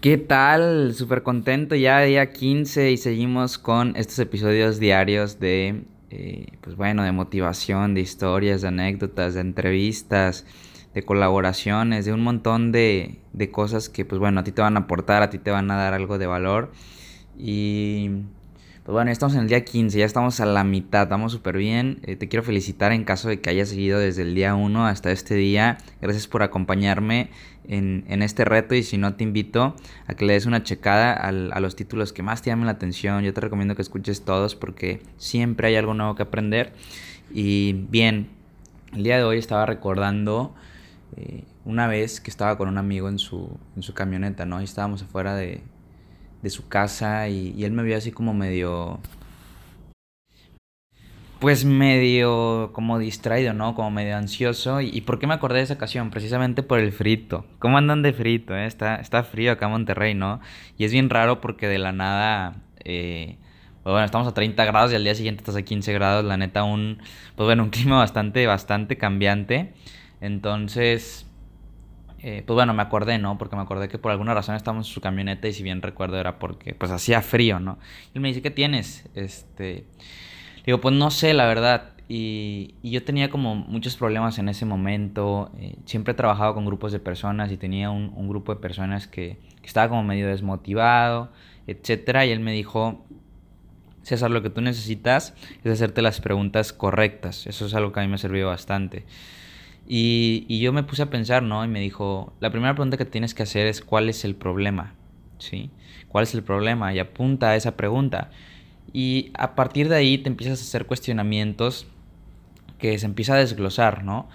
¿Qué tal? Súper contento ya día 15 y seguimos con estos episodios diarios de, eh, pues bueno, de motivación, de historias, de anécdotas, de entrevistas, de colaboraciones, de un montón de, de cosas que, pues bueno, a ti te van a aportar, a ti te van a dar algo de valor. Y pues bueno, estamos en el día 15, ya estamos a la mitad, vamos súper bien. Eh, te quiero felicitar en caso de que hayas seguido desde el día 1 hasta este día. Gracias por acompañarme en, este reto y si no te invito a que le des una checada a los títulos que más te llamen la atención. Yo te recomiendo que escuches todos porque siempre hay algo nuevo que aprender. Y bien, el día de hoy estaba recordando eh, una vez que estaba con un amigo en su, en su camioneta, ¿no? Y estábamos afuera de de su casa y, él me vio así como medio... Pues medio como distraído, ¿no? Como medio ansioso. ¿Y, por qué me acordé de esa ocasión? Precisamente por el frito. ¿Cómo andan de frito? Eh? Está, está frío acá en Monterrey, ¿no? Y es bien raro porque de la nada... Eh, pues bueno, estamos a 30 grados y al día siguiente estás a 15 grados. La neta, un... Pues bueno, un clima bastante, bastante cambiante. Entonces eh, pues bueno, me acordé, ¿no? Porque me acordé que por alguna razón estábamos en su camioneta y si bien recuerdo era porque pues hacía frío, ¿no? Y me dice, ¿qué tienes? Este, digo, pues no sé, la verdad. Y, yo tenía como muchos problemas en ese momento. Eh, siempre he trabajado con grupos de personas y tenía un, grupo de personas que, estaba como medio desmotivado, etcétera. Y él me dijo, César, lo que tú necesitas es hacerte las preguntas correctas. Eso es algo que a mí me servido bastante. Y, yo me puse a pensar, ¿no? Y me dijo, la primera pregunta que tienes que hacer es cuál es el problema, ¿sí? ¿Cuál es el problema? Y apunta a esa pregunta. Y a partir de ahí te empiezas a hacer cuestionamientos que se empieza a desglosar, ¿no?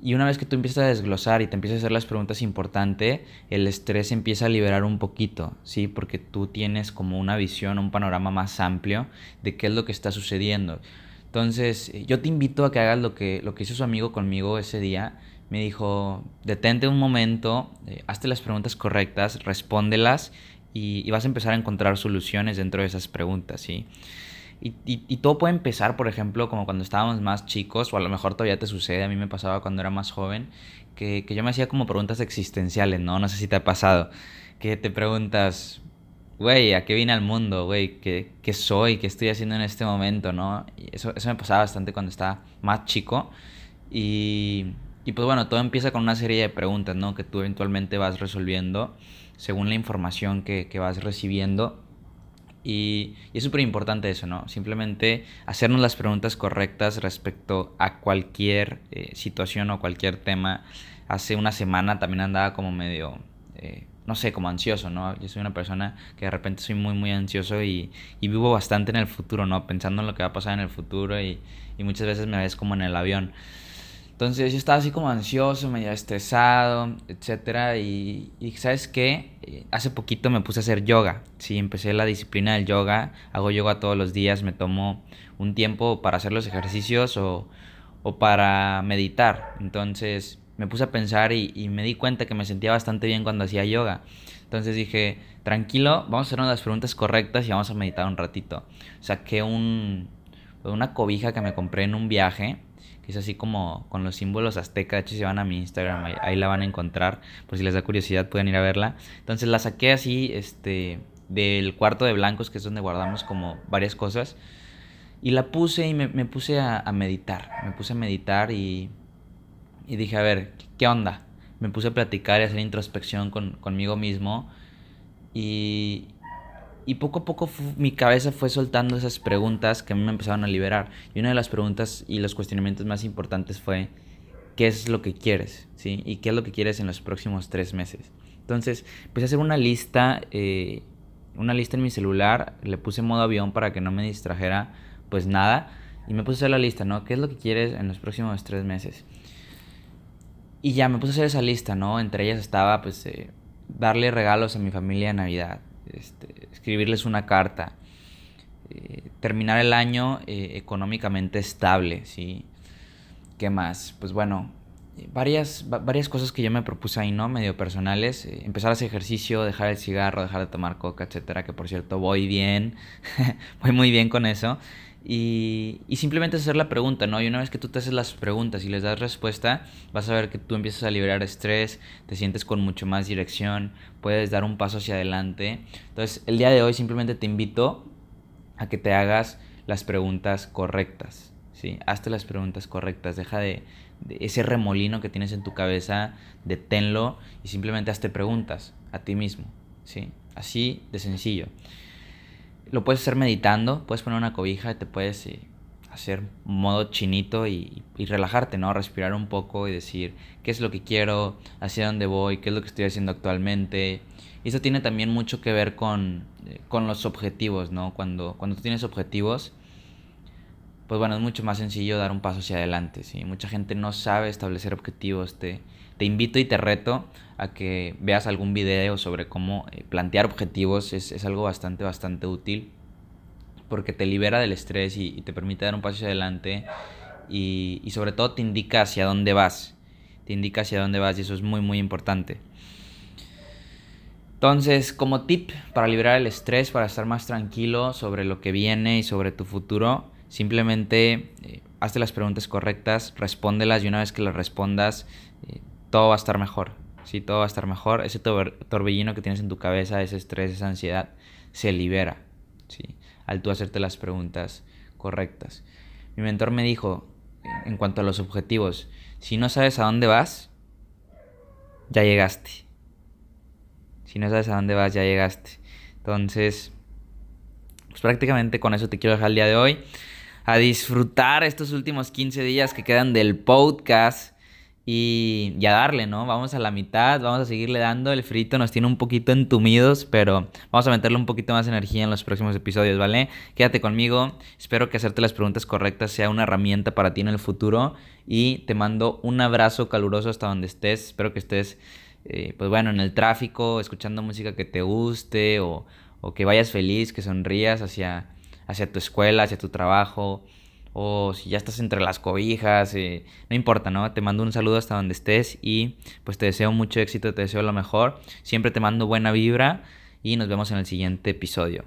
Y una vez que tú empiezas a desglosar y te empiezas a hacer las preguntas importantes, el estrés empieza a liberar un poquito, ¿sí? Porque tú tienes como una visión, un panorama más amplio de qué es lo que está sucediendo. Entonces, eh, yo te invito a que hagas lo que, lo que hizo su amigo conmigo ese día. Me dijo, detente un momento, eh, hazte las preguntas correctas, respóndelas y, vas a empezar a encontrar soluciones dentro de esas preguntas, ¿sí? Y, y, todo puede empezar, por ejemplo, como cuando estábamos más chicos, o a lo mejor todavía te sucede, a mí me pasaba cuando era más joven, que, que yo me hacía como preguntas existenciales, ¿no? No sé si te ha pasado, que te preguntas, güey, ¿a qué vine al mundo, güey? ¿Qué, ¿Qué, soy? ¿Qué estoy haciendo en este momento, no? Y eso, eso me pasaba bastante cuando estaba más chico. Y, y pues bueno, todo empieza con una serie de preguntas, ¿no? Que tú eventualmente vas resolviendo según la información que, que vas recibiendo. Y, y es súper importante eso, ¿no? Simplemente hacernos las preguntas correctas respecto a cualquier eh, situación o cualquier tema. Hace una semana también andaba como medio... Eh, no sé, como ansioso, ¿no? Yo soy una persona que de repente soy muy, muy ansioso y, y vivo bastante en el futuro, ¿no? Pensando en lo que va a pasar en el futuro y, y muchas veces me ves como en el avión. Entonces yo estaba así como ansioso, medio estresado, etcétera y, y, ¿sabes qué? Eh, hace poquito me puse a hacer yoga, sí, empecé la disciplina del yoga, hago yoga todos los días, me tomo un tiempo para hacer los ejercicios o, o para meditar. Entonces me puse a pensar y, me di cuenta que me sentía bastante bien cuando hacía yoga. Entonces dije, tranquilo, vamos a hacer las preguntas correctas y vamos a meditar un ratito. Saqué un, una cobija que me compré en un viaje, que es así como con los símbolos aztecas. De hecho, si van a mi Instagram, ahí, la van a encontrar. Por si les da curiosidad, pueden ir a verla. Entonces la saqué así, este, del cuarto de blancos, que es donde guardamos como varias cosas. Y la puse y me, puse a meditar. Me puse a meditar y y dije, a ver, ¿qué onda? Me puse a platicar y hacer introspección con, conmigo mismo y, y poco a poco mi cabeza fue soltando esas preguntas que a mí me empezaron a liberar. Y una de las preguntas y los cuestionamientos más importantes fue, ¿qué es lo que quieres? ¿Sí? ¿Y qué es lo que quieres en los próximos tres meses? Entonces, empecé a hacer una lista, eh, una lista en mi celular, le puse modo avión para que no me distrajera pues nada. Y me puse a hacer la lista, ¿no? ¿Qué es lo que quieres en los próximos tres meses? Y ya me puse a hacer esa lista, ¿no? Entre ellas estaba, pues, eh, darle regalos a mi familia de Navidad, este, escribirles una carta, eh, terminar el año eh, económicamente estable, ¿sí? ¿Qué más? Pues bueno, varias, varias cosas que yo me propuse ahí, ¿no? Medio personales. empezar a hacer ejercicio, dejar el cigarro, dejar de tomar coca, etcétera. Que por cierto, voy bien. voy muy bien con eso. Y, y, simplemente hacer la pregunta, ¿no? Y una vez que tú te haces las preguntas y les das respuesta, vas a ver que tú empiezas a liberar estrés, te sientes con mucho más dirección, puedes dar un paso hacia adelante. Entonces, el día de hoy simplemente te invito a que te hagas las preguntas correctas, ¿sí? Hazte las preguntas correctas, deja de, de ese remolino que tienes en tu cabeza, deténlo y simplemente hazte preguntas a ti mismo, ¿sí? Así de sencillo. Lo puedes hacer meditando, puedes poner una cobija y te puedes eh, hacer modo chinito y, relajarte, ¿no? Respirar un poco y decir qué es lo que quiero, hacia dónde voy, qué es lo que estoy haciendo actualmente. Y eso tiene también mucho que ver con, eh, con los objetivos, ¿no? Cuando, cuando tú tienes objetivos, pues bueno, es mucho más sencillo dar un paso hacia adelante, ¿sí? Mucha gente no sabe establecer objetivos, te, te invito y te reto a que veas algún video sobre cómo eh, plantear objetivos. Es, algo bastante, bastante útil porque te libera del estrés y, te permite dar un paso hacia adelante y, y, sobre todo te indica hacia dónde vas. Te indica hacia dónde vas y eso es muy, muy importante. Entonces, como tip para liberar el estrés, para estar más tranquilo sobre lo que viene y sobre tu futuro, simplemente eh, hazte las preguntas correctas, respóndelas y una vez que las respondas, eh, todo va a estar mejor. Sí, todo va a estar mejor. Ese torbellino que tienes en tu cabeza, ese estrés, esa ansiedad, se libera. ¿sí? Al tú hacerte las preguntas correctas. Mi mentor me dijo, en cuanto a los objetivos, si no sabes a dónde vas, ya llegaste. Si no sabes a dónde vas, ya llegaste. Entonces, pues prácticamente con eso te quiero dejar el día de hoy. A disfrutar estos últimos 15 días que quedan del podcast y, ya darle, ¿no? Vamos a la mitad, vamos a seguirle dando. El frito nos tiene un poquito entumidos, pero vamos a meterle un poquito más energía en los próximos episodios, ¿vale? Quédate conmigo. Espero que hacerte las preguntas correctas sea una herramienta para ti en el futuro. Y te mando un abrazo caluroso hasta donde estés. Espero que estés, eh, pues bueno, en el tráfico, escuchando música que te guste o, o que vayas feliz, que sonrías hacia, hacia tu escuela, hacia tu trabajo o si ya estás entre las cobijas, eh, no importa, ¿no? Te mando un saludo hasta donde estés y pues te deseo mucho éxito, te deseo lo mejor, siempre te mando buena vibra y nos vemos en el siguiente episodio.